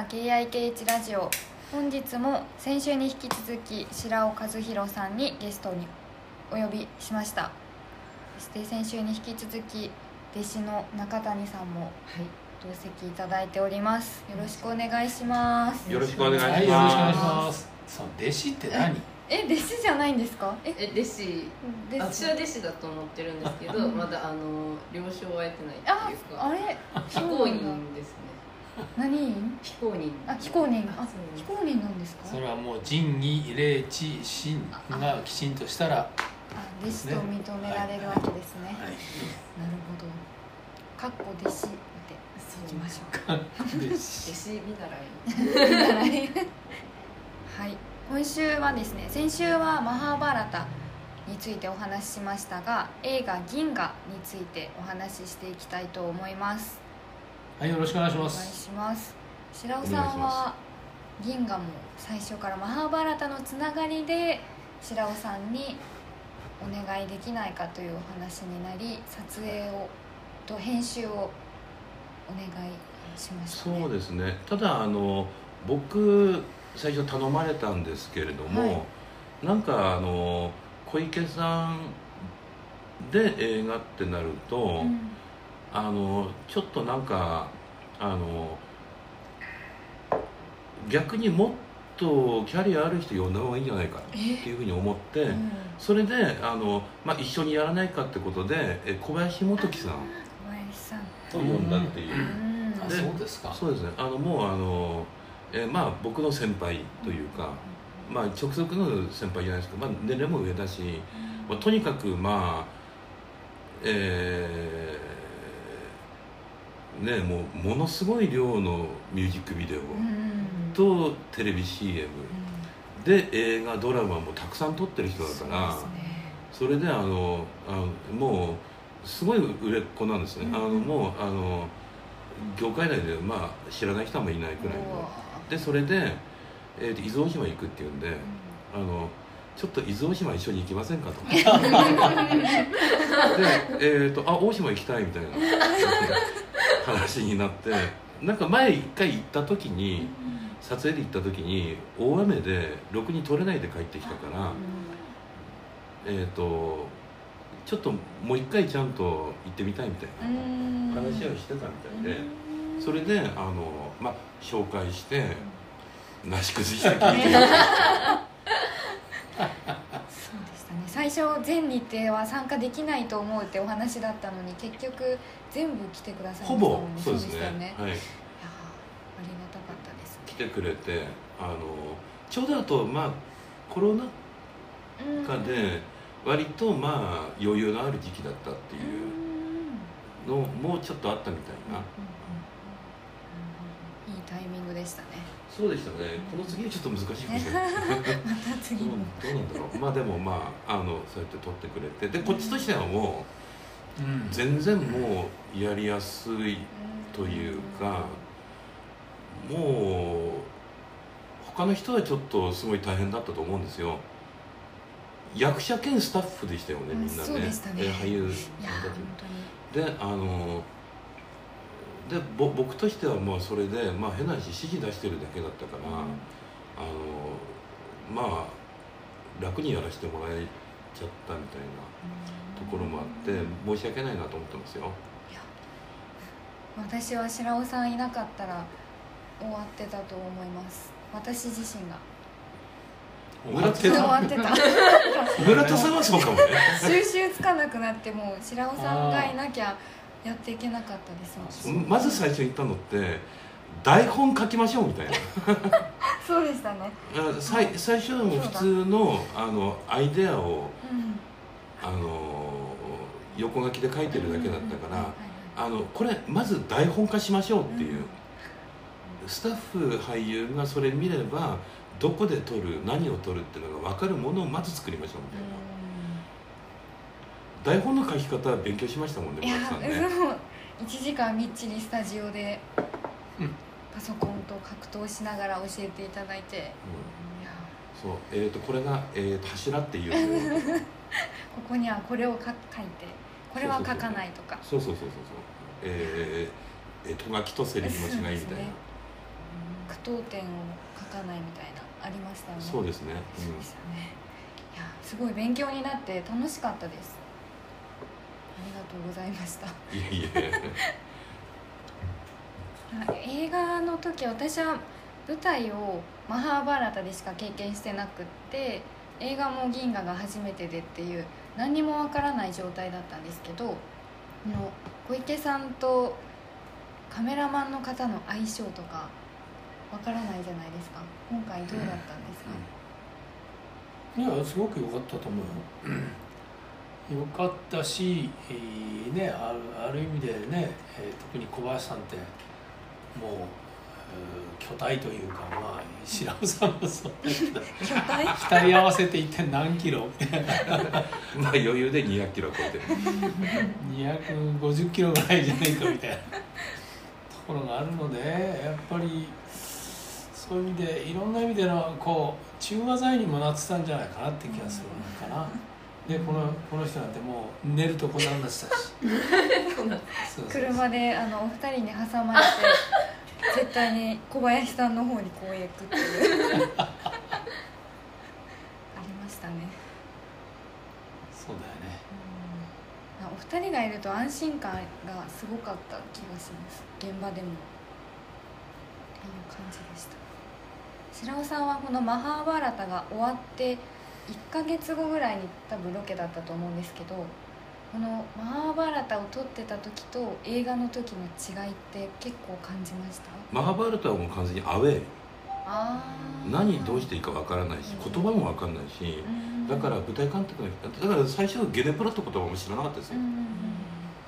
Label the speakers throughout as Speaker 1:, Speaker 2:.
Speaker 1: も始まりました KIKH ラジオ。本日も先週に引き続き白尾和弘さんにゲストにお呼びしました。そして先週に引き続き弟子の中谷さんも同席いただいております。よろしくお願いします。
Speaker 2: よろしくお願いします。
Speaker 3: はい、よろしくお願いします。その弟子って何？
Speaker 1: え弟子じゃないんですか？え
Speaker 4: え弟子。私は弟子だと思ってるんですけどまだあの了承は得てない
Speaker 1: あ
Speaker 4: っていうか。
Speaker 1: あれ？
Speaker 4: 非公認ですね
Speaker 1: 何？人
Speaker 4: 非公認。
Speaker 1: あ非公認あ非公認なんですか？
Speaker 3: それはもう仁義礼智信がきちんとしたら、は
Speaker 1: あ弟子と認められるわけですね、
Speaker 3: い、
Speaker 1: なるほど。かっこ弟子で
Speaker 4: そう
Speaker 1: いきましょう。
Speaker 3: 弟
Speaker 4: 弟
Speaker 3: 子。
Speaker 4: 子見習い。
Speaker 1: はい。今週はですね先週はマハーバラタについてお話ししましたが映画「銀河」についてお話ししていきたいと思います
Speaker 3: はい、よろしくお願いし
Speaker 1: お願い
Speaker 3: ます。
Speaker 1: します白尾さんは銀河も最初からマハーバラタのつながりで白尾さんにお願いできないかというお話になり撮影をと編集をお願いしました、ね、
Speaker 2: そうですね。ただあの僕最初頼まれたんですけれども、
Speaker 1: はい
Speaker 2: なんかあの小池さんで映画ってなると、
Speaker 1: うん
Speaker 2: あのちょっとなんかあの逆にもっとキャリアある人呼んだ方がいいんじゃないかっていうふうに思って。
Speaker 1: うん。
Speaker 2: それであの、まあ、一緒にやらないかってことでえ小林元樹さん。
Speaker 1: 小林さん。
Speaker 2: と呼んだっていう、
Speaker 1: うん。
Speaker 3: そうですか。
Speaker 2: そうですね。あのもうあの、えまあ僕の先輩というか、まあ直属の先輩じゃないですけど、まあ、年齢も上だし、まあ、とにかくまあえーねもうものすごい量のミュージックビデオ
Speaker 1: うん。
Speaker 2: とテレビ CM で映画ドラマもたくさん撮ってる人だから。
Speaker 1: そ
Speaker 2: れであのあのもうすごい売れっ子なんですね、
Speaker 1: うん。
Speaker 2: あのもうあの業界内で、まあ、知らない人はあんまりいないくらいの。でそれで、えーと伊豆大島行くっていうんで、あのちょっと伊豆大島一緒に行きませんかと。で、えーと「あ大島行きたい」みたいな話になってなんか前一回行った時に撮影で行った時に大雨でろくに撮れないで帰ってきたから。えー、とちょっともう一回ちゃんと行ってみたいみたいな話をしてたみたいでそれであの、まあ、紹介してなし崩しで聞いて
Speaker 1: そうでしたね。最初全日程は参加できないと思うってお話だったのに結局全部来てください
Speaker 2: ほぼ
Speaker 1: ましたもんね。
Speaker 2: そうですね。
Speaker 1: ねい。やーあ
Speaker 2: はい、
Speaker 1: りがたかったです。
Speaker 2: 来てくれてあのちょうどあとまあコロナ
Speaker 1: うん
Speaker 2: 禍で割とまあ余裕のある時期だったっていうのもちょっとあったみたいな。
Speaker 1: いいタイミングでしたね。
Speaker 2: そうでしたね。この次はちょっと難しいかもしれない。
Speaker 1: また
Speaker 2: ど
Speaker 1: 次も
Speaker 2: うどうなんだろう。まあでもまああのそうやって撮ってくれて。でこっちとしてはもう
Speaker 3: うん。
Speaker 2: 全然もうやりやすいというかもう他の人はちょっとすごい大変だったと思うんですよ。役者兼スタッフでしたよねみんなね。
Speaker 1: そうでしたね。
Speaker 2: えー俳優さんたち
Speaker 1: 本当に。
Speaker 2: であのでぼ僕としてはまあそれで、まあ、変な話指示出してるだけだったから、あのまあ楽にやらせてもらえちゃったみたいなところもあって申し訳ないなと思ってますよ。
Speaker 1: 私は白尾さんいなかったら終わってたと思います。私自身が。
Speaker 3: 終わって
Speaker 1: 終
Speaker 3: た。
Speaker 1: わってた。
Speaker 2: 村田さんはそうかもね。
Speaker 1: 収集つかなくなってもう白尾さんがいなきゃやっていけなかったです。私
Speaker 2: まず最初に言ったのって台本書きましょうみたいな。
Speaker 1: そうでしたね。
Speaker 2: あさい最初はもう普通のあのアイデアを
Speaker 1: うん。
Speaker 2: あの横書きで書いてるだけだったから、あのこれまず台本化しましょうっていう、スタッフ俳優がそれ見ればどこで撮る何を撮るっていうのが分かるものをまず作りましょうみたいな、台本の書き方は勉強しましたもんね
Speaker 1: いや
Speaker 2: さんね。
Speaker 1: でも1時間みっちりスタジオで
Speaker 3: うん。
Speaker 1: パソコンと格闘しながら教えていただいて。いや。
Speaker 2: うんそうえー、とこれが、えー、と柱っていう。
Speaker 1: ここにはこれをか書いてこれは書かないとか。
Speaker 2: そうそうそうそうそう。えー、えーとがきとセリフの違いみたいな。
Speaker 1: そうですね。闘点を書かないみたいなありましたよね。
Speaker 2: そうですね、
Speaker 1: そうでしたね。いやすごい勉強になって楽しかったです。ありがとうございました。
Speaker 2: うん、いえいえ。
Speaker 1: 映画の時私は舞台をマハーバーラタでしか経験してなくって映画も銀河が初めてでっていう何にもわからない状態だったんですけどあの小池さんとカメラマンの方の相性とかわからないじゃないですか。今回どうだったんですか、
Speaker 3: いやすごく良かったと思うよ良かったし、えーね、あるある意味でね、えー特に小林さんってもう、えー巨体というかまあ白尾さんもそう。だけど
Speaker 1: 巨体？
Speaker 3: 二人合わせて一体何キロ？
Speaker 2: まあ余裕で200キロ超えてる。
Speaker 3: 250キロぐらいじゃないかみたいな。ところがあるのでやっぱりそういう意味でいろんな意味でのこう中和剤にもなってたんじゃないかなって気がするのかな。でこのこの人なんてもう寝るとこなんなってたし
Speaker 1: 車であのお二人に挟まれて絶対に小林さんの方にこう行くっていう。ありましたね、
Speaker 3: そうだよね。
Speaker 1: お二人がいると安心感がすごかった気がします。現場でも。っていう感じでした。白尾さんはこの「マハーバーラタ」が終わって1ヶ月後ぐらいに多分ロケだったと思うんですけどこの「マハーバーラタ」を撮ってた時と映画の時の違いって結構感じました？
Speaker 2: マハバールタはもう完全にアウェー。何どうしていいかわからないし言葉もわかんないし
Speaker 1: うん。
Speaker 2: だから舞台監督の人だから最初ゲネプロって言葉も知らなかったですよ。
Speaker 1: うん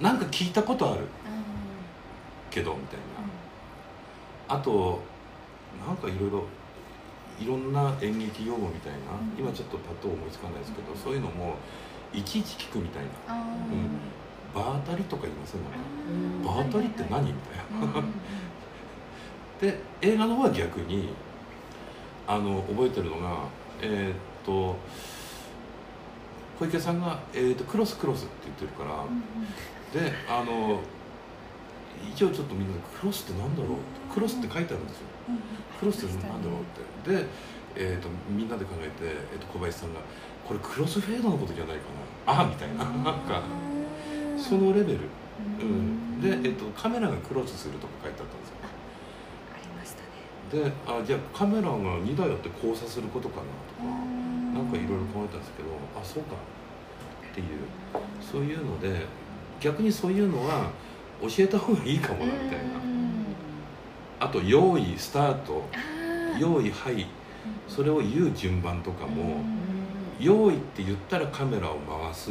Speaker 2: なんか聞いたことある。
Speaker 1: うん
Speaker 2: けどみたいな。あとなんかいろいろいろんな演劇用語みたいな
Speaker 1: うん。
Speaker 2: 今ちょっとパッと思いつかないですけどそういうのもいちいち聞くみたいな。うん。場当たりとか言いません
Speaker 1: うん
Speaker 2: 場当たりって何？みたいな
Speaker 1: うんうんうん。
Speaker 2: で映画の方は逆にあの覚えてるのがえーっと小池さんが、えーっと「クロスクロス」って言ってるから、であの一応ちょっとみんなで「クロスってなんだろう?」クロスって書いてあるんですよ。クロスってなんだろうって。で、えー、とみんなで考えて、えー、と小林さんが「これクロスフェードのことじゃないかな」ああみたいな。なんかそのレベル、うん、で、えー、とカメラがクロスするとか書いてあったんですよ。
Speaker 1: ありましたね。
Speaker 2: であじゃあカメラが2台あって交差することかなとかなんかいろいろ考えたんですけどあそうかっていう。そういうので逆にそういうのは教えた方がいいかもなみたいな。あと用意スタート。用意はい。それを言う順番とかも用意って言ったらカメラを回す。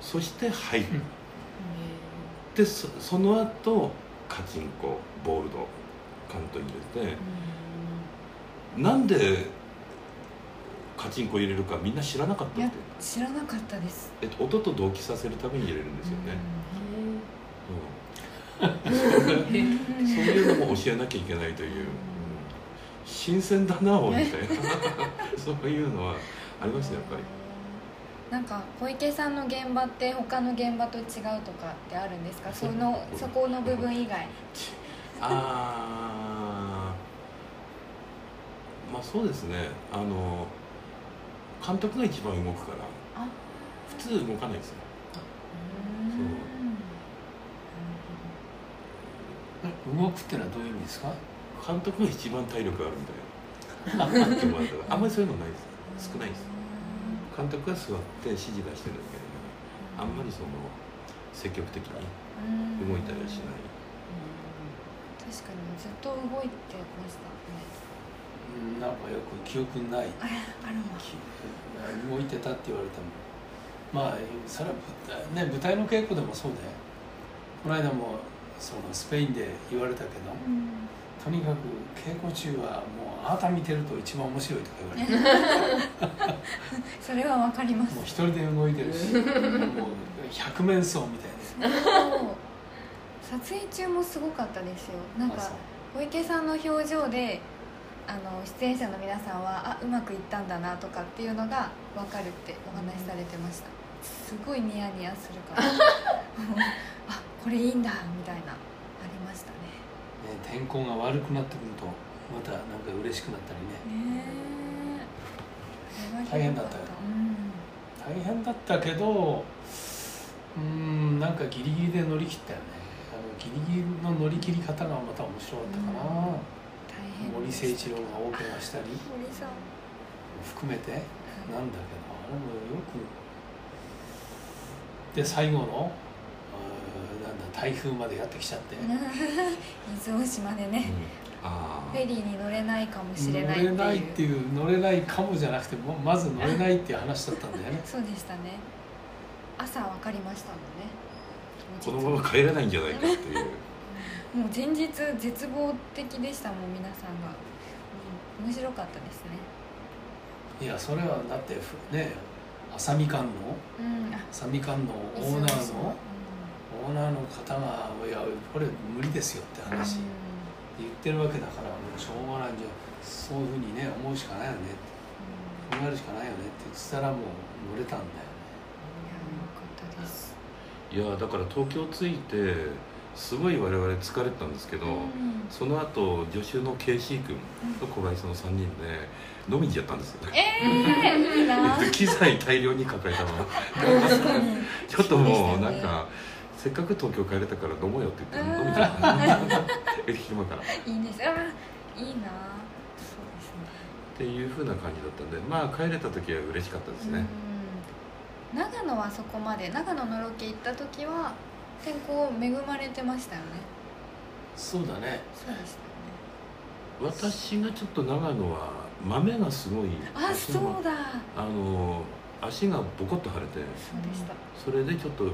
Speaker 2: そしてはい。
Speaker 3: うん。
Speaker 2: でそその後カチンコボールドカント入れて。なんでカチンコ入れるかみんな知らなかったって、
Speaker 1: 知らなかったです。
Speaker 2: えっと、音と同期させるために入れるんですよね、いうのも教えなきゃいけないという、うん新鮮だなおみたいなそういうのはありましたやっぱり。
Speaker 1: なんか小池さんの現場って他の現場と違うとかってあるんですか？そのそこの部分以外。
Speaker 2: あー。まあそうですね。あの監督が一番動くから。
Speaker 1: あ。
Speaker 2: 普通動かないですよ
Speaker 3: 動くってのはどういう意味ですか？
Speaker 2: 監督が一番体力あるみたいな。あんまりそういうのないです。少ないです。監督が座って指示出してるだけで。あんまりその積極的に動いたりはしない。
Speaker 1: 確かにずっと動いてましたね。
Speaker 3: うんなんかよく記憶にない。
Speaker 1: あ れあるわ
Speaker 3: き動いてたって言われても。まあそれは舞台,、ね、舞台の稽古でもそうでこの間もそのスペインで言われたけどとにかく稽古中はもうあなた見てると一番面白いとか言われて。
Speaker 1: それはわかります。
Speaker 3: もう一人で動いてるしもう百面相みたいで。
Speaker 1: 撮影中もすごかったですよ。なんか小池さんの表情であの出演者の皆さんはあうまくいったんだなとかっていうのが分かるってお話しされてました。すごいニヤニヤするから あこれいいんだみたいなありましたね。
Speaker 3: ね天候が悪くなってくるとまたなんか嬉しくなったりね。
Speaker 1: ねえ。
Speaker 3: 大変だったよ。大変だった。けどうーんなんかギリギリで乗り切ったよね。あのギリギリの乗り切り方がまた面白かったかな、
Speaker 1: 大変
Speaker 3: 森誠一郎が大怪我したり。
Speaker 1: 森さん。
Speaker 3: 含めて。なんだけどあれもよく。で最後の台風までやってきちゃって。
Speaker 1: 伊豆大島でね
Speaker 2: あ
Speaker 1: フェリーに乗れないかもしれないっていう。
Speaker 3: 乗れないっていう乗れないかもじゃなくてもまず乗れないっていう話だったんだよね。
Speaker 1: そうでしたね。朝分かりましたもんね。
Speaker 2: このまま帰れないんじゃないかっていう。
Speaker 1: もう前日絶望的でしたもん皆さんが、うん、面白かったですね。
Speaker 3: いやそれはだってふね浅見館の？
Speaker 1: うん。あ
Speaker 3: 浅見館のオーナーの？オーナーの方が「いやこれ無理ですよ」って話。言ってるわけだからもうしょうがないんじゃそういうふうにね思うしかないよねって。考えるしかないよねって言ってたらもう乗れたんだよね。
Speaker 1: よかったです。
Speaker 2: いやだから東京着いてすごい我々疲れてたんですけど、
Speaker 1: うん。
Speaker 2: その後助手の KC 君と小林さんの3人で飲みに行っちゃったんですよね。
Speaker 1: ええいいな
Speaker 2: で機材大量に抱えたまま。
Speaker 1: 確かに。
Speaker 2: ちょっともうなんかせっかく東京帰れたから飲もうよって言って飲みた駅暇からっ
Speaker 1: いいんですあいいな。そうですね。
Speaker 2: ていう風な感じだったんでまあ帰れた時は嬉しかったですね、
Speaker 1: うん。長野はそこまで長野のロケ行った時は天候恵まれてましたよね。
Speaker 3: そうだね。
Speaker 1: そうでしたよね。
Speaker 2: 私がちょっと長野は豆がすごい
Speaker 1: あ
Speaker 2: 足が
Speaker 1: そうだ。
Speaker 2: あの足がボコッと腫れて
Speaker 1: そうでした。
Speaker 2: それでちょっと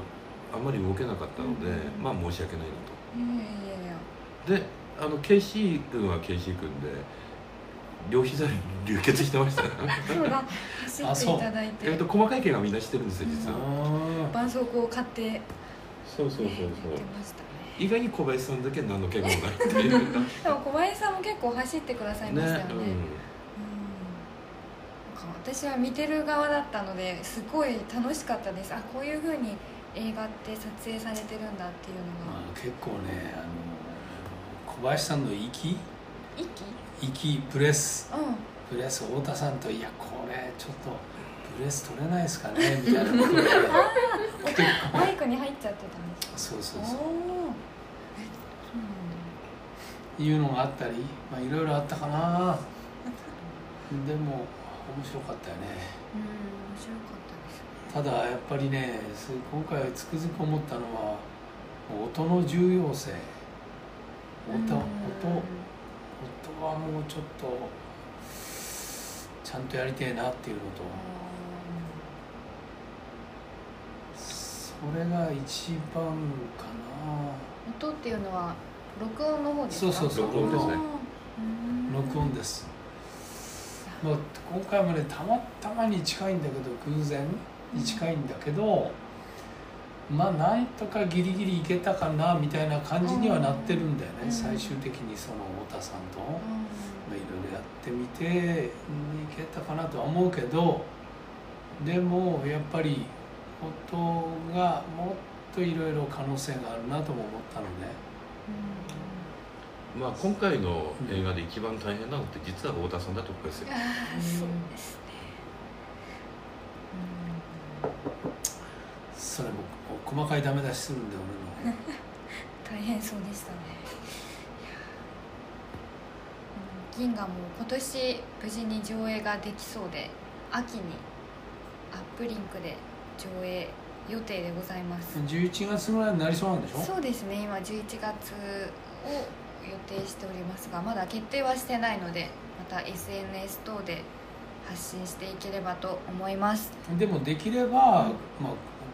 Speaker 2: あまり動けなかったので、
Speaker 1: うん。
Speaker 2: まあ申し訳ない
Speaker 1: いやいやいや。
Speaker 2: なとであの KC 君は KC 君で両膝流血してましたね
Speaker 1: そうだ。走っていただいて。
Speaker 2: えっと細かい怪我みんなしてるんですよ実は、
Speaker 3: あ
Speaker 1: 絆創膏を買って
Speaker 2: そうそうそうそう。
Speaker 1: ね
Speaker 2: 意外に小林さんだけ何の怪我もないっていう。
Speaker 1: でも小林さんも結構走ってくださいましたよね。うん。
Speaker 2: う
Speaker 1: なんか私は見てる側だったのですごい楽しかったです。あこういうふうに映画って撮影されてるんだっていうのが。
Speaker 3: まあ、結構ねあの小林さんの息
Speaker 1: 息
Speaker 3: 息プレス。
Speaker 1: うん。
Speaker 3: プレス太田さんと「いやこれちょっとプレス取れないですかね」みたいなこと
Speaker 1: マイクに入っちゃってたんです
Speaker 3: そうそうそう。いうのがあったりまあいろいろあったかな。でも面白かったよね。
Speaker 1: うん面白かった
Speaker 3: ただやっぱりねす今回つくづく思ったのは音の重要性。音音音はもうちょっとちゃん。とやりてえなっていうのとそれが一番かな
Speaker 1: 音っていうのは録音の方ですか？
Speaker 3: そうそうそう
Speaker 2: 録音です。ね
Speaker 1: うん
Speaker 3: 録音です、まあ、今回もねたまたまに近いんだけど偶然に近いんだけど、まあなんとかギリギリいけたかなみたいな感じにはなってるんだよね、
Speaker 1: うん。
Speaker 3: 最終的にその太田さんと、まあ、いろいろやってみて、うん、いけたかなとは思うけどでもやっぱり音がもっといろいろ可能性があるなとも思ったので。
Speaker 2: まあ今回の映画で一番大変なのって実は太田さんだと思うんですよ。
Speaker 1: うです
Speaker 3: それも細かいダメ出しするんで俺の。
Speaker 1: 大変そうでしたね。うん銀河も今年無事に上映ができそうで秋にアップリンクで上映予定でございます。
Speaker 3: 11月ぐらいになりそうなんでしょ？
Speaker 1: そうですね。今11月を予定しておりますがまだ決定はしてないのでまた SNS 等で発信していければと思います。
Speaker 3: でもできれば、まあ、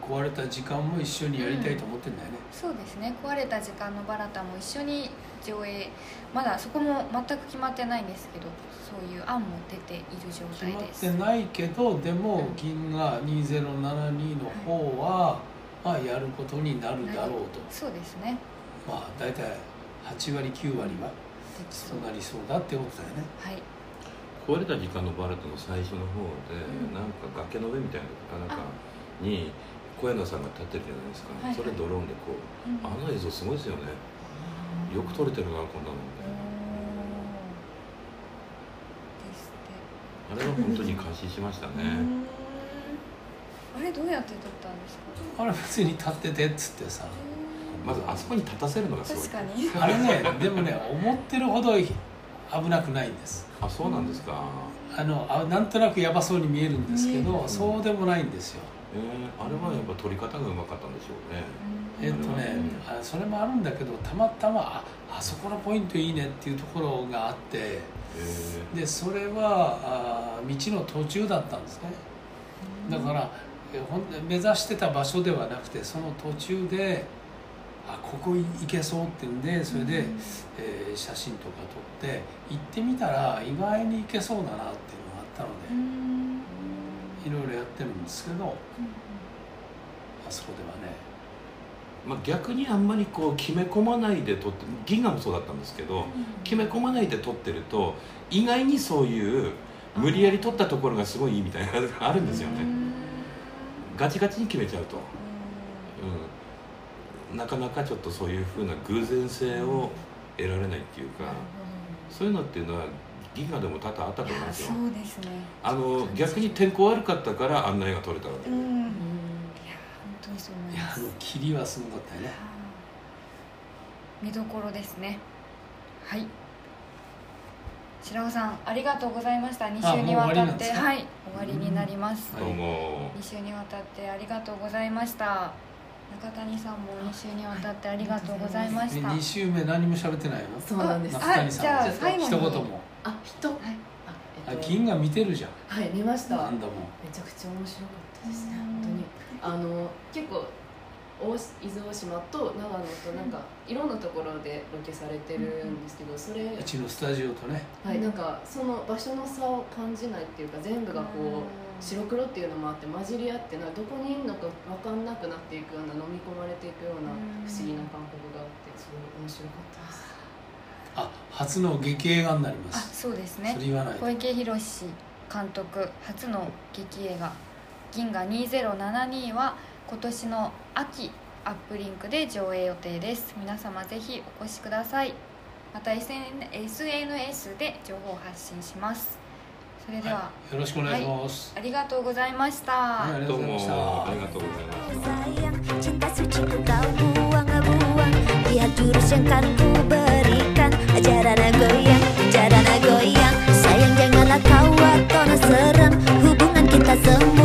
Speaker 3: 壊れた時間も一緒にやりたいと思ってんだよね、
Speaker 1: そうですね。壊れた時間のバラタも一緒に上映。まだそこも全く決まってないんですけどそういう案も出ている状
Speaker 3: 決まっ
Speaker 1: 態です
Speaker 3: てないけどでも
Speaker 1: うん
Speaker 3: 銀河2072の方は、まあ、やることになるだろうと。
Speaker 1: そうですね。
Speaker 3: まあ大体8割9割は
Speaker 1: そ
Speaker 3: そううなりそうだってことだよね。
Speaker 1: はい。
Speaker 2: 壊れた時間のバレットの最初の方で、
Speaker 1: うん。
Speaker 2: なんか崖の上みたいななんかに小柳さんが立ってるじゃないですか、
Speaker 1: はいはい。
Speaker 2: それドローンでこう
Speaker 1: うん。
Speaker 2: あの映像すごいですよね。よく撮れてるなこんなの。
Speaker 1: お
Speaker 2: あれは本当に感心しましたね、
Speaker 1: あれどうやって撮ったんですか？
Speaker 3: あれ別に立っててっつってさ。
Speaker 2: まずあそこに立たせるのがすごい。
Speaker 1: 確かに。
Speaker 3: あれねでもね思ってるほど危なくないんです。
Speaker 2: あそうなんですか、
Speaker 3: あのあなんとなくやばそうに見えるんですけど、
Speaker 2: え
Speaker 3: そうでもないんですよ
Speaker 2: えー、あれはやっぱ撮り方がうまかったんでしょうね。
Speaker 3: えっとね、あそれもあるんだけどたまたまああそこのポイントいいねっていうところがあって
Speaker 2: え
Speaker 3: でそれはあ道の途中だったんですね。だからえほん目指してた場所ではなくてその途中であここ行けそうっていうんでそれで、えー写真とか撮って行ってみたら意外に行けそうだなっていうのがあったので、いろいろやってるんですけど、あそこではね
Speaker 2: ーまあ、逆にあんまりこう決め込まないで撮って銀河もそうだったんですけど決め込まないで撮ってると意外にそういう無理やり撮ったところがすごいいいみたいなのが あるんですよね。ガチガチに決めちゃうと、うん、なかなかちょっとそういうふうな偶然性を得られないっていうかそういうのっていうのは銀河でも多々あったと思うんですよ。
Speaker 1: そうですね。
Speaker 2: あの逆に天候悪かったからあんな絵が撮れたわけ。で、
Speaker 1: うん。いや本当にそう思います。
Speaker 3: いやあの霧はすごかったよね。
Speaker 1: 見どころですね。はい。白尾さんありがとうございました。2週にわたって。はい。終わりになります、
Speaker 3: うん。
Speaker 2: どうも。
Speaker 1: 2週にわたってありがとうございました。中谷さんも2週にわたってありがとうございました、
Speaker 3: 2週目何も喋ってないの？
Speaker 4: そうなんです。
Speaker 3: 中谷さん。
Speaker 1: あじゃあ
Speaker 4: ちょっと
Speaker 1: 最後に。
Speaker 3: 一言も
Speaker 4: あ人？
Speaker 1: はい。
Speaker 4: あ
Speaker 3: あ
Speaker 4: えっと。
Speaker 3: 銀河見てるじゃん。
Speaker 4: はい見ました。
Speaker 3: 何度も
Speaker 4: めちゃくちゃ面白かったです。ね本当に。あの結構大伊豆大島と長野となんかいろんなところでロケされてるんですけどそれ。
Speaker 3: うちのスタジオとね。
Speaker 4: はいなんかその場所の差を感じないっていうか全部がこう白黒っていうのもあって混じり合ってなどこにいるのか分かんなくなっていくような飲み込まれていくような不思議な感覚があってすごい面白かったです
Speaker 3: あ初の劇映画になりま
Speaker 1: あ
Speaker 3: す
Speaker 1: そうですね。
Speaker 3: それ言わないと。
Speaker 1: 小池宏監督初の劇映画「銀河2072」は今年の秋アップリンクで上映予定です。皆様ぜひお越しください。また SN SNS で情報を発信します。それでは、
Speaker 3: よろしくお願いします、
Speaker 1: ありがとうございました、
Speaker 3: はいありがと
Speaker 2: どう
Speaker 3: ございました。
Speaker 2: ありがとうございました。
Speaker 5: Jurus yang kan ku jarana goyang, jarana goyang. Sayang janganlah kau atau serem. Hubungan kita semua